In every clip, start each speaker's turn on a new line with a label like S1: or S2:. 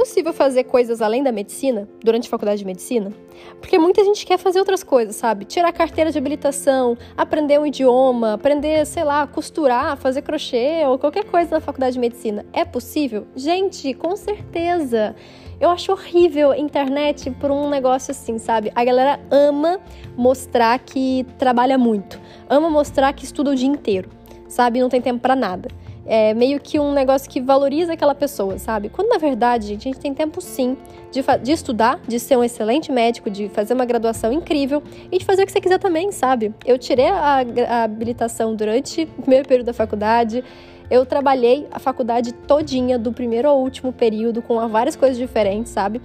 S1: Possível fazer coisas além da medicina durante a faculdade de medicina? Porque muita gente quer fazer outras coisas, sabe? Tirar carteira de habilitação, aprender um idioma, aprender, sei lá, costurar, fazer crochê ou qualquer coisa na faculdade de medicina. É possível? Gente, com certeza! Eu acho horrível a internet por um negócio assim, sabe? A galera ama mostrar que trabalha muito, ama mostrar que estuda o dia inteiro, sabe? Não tem tempo para nada é meio que um negócio que valoriza aquela pessoa, sabe? Quando na verdade, gente, a gente tem tempo sim de, de estudar, de ser um excelente médico, de fazer uma graduação incrível e de fazer o que você quiser também, sabe? Eu tirei a, a habilitação durante o primeiro período da faculdade. Eu trabalhei a faculdade todinha, do primeiro ao último período, com várias coisas diferentes, sabe?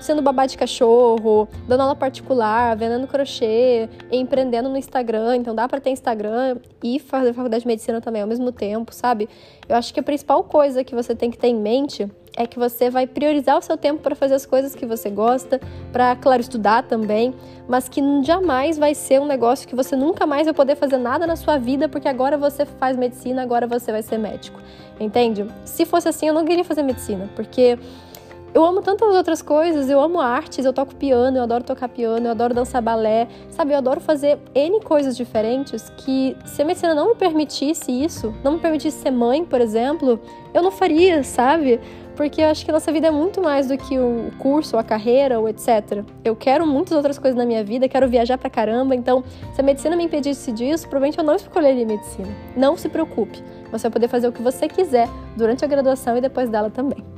S1: Sendo babá de cachorro, dando aula particular, vendendo crochê, empreendendo no Instagram. Então dá para ter Instagram e fazer faculdade de medicina também ao mesmo tempo, sabe? Eu acho que a principal coisa que você tem que ter em mente é que você vai priorizar o seu tempo para fazer as coisas que você gosta, para, claro, estudar também, mas que jamais vai ser um negócio que você nunca mais vai poder fazer nada na sua vida porque agora você faz medicina, agora você vai ser médico. Entende? Se fosse assim, eu não queria fazer medicina, porque eu amo tantas outras coisas, eu amo artes, eu toco piano, eu adoro tocar piano, eu adoro dançar balé, sabe? Eu adoro fazer N coisas diferentes que se a medicina não me permitisse isso, não me permitisse ser mãe, por exemplo, eu não faria, sabe? Porque eu acho que nossa vida é muito mais do que o curso, a carreira, ou etc. Eu quero muitas outras coisas na minha vida, quero viajar pra caramba, então se a medicina me impedisse disso, provavelmente eu não escolheria medicina. Não se preocupe, você vai poder fazer o que você quiser durante a graduação e depois dela também.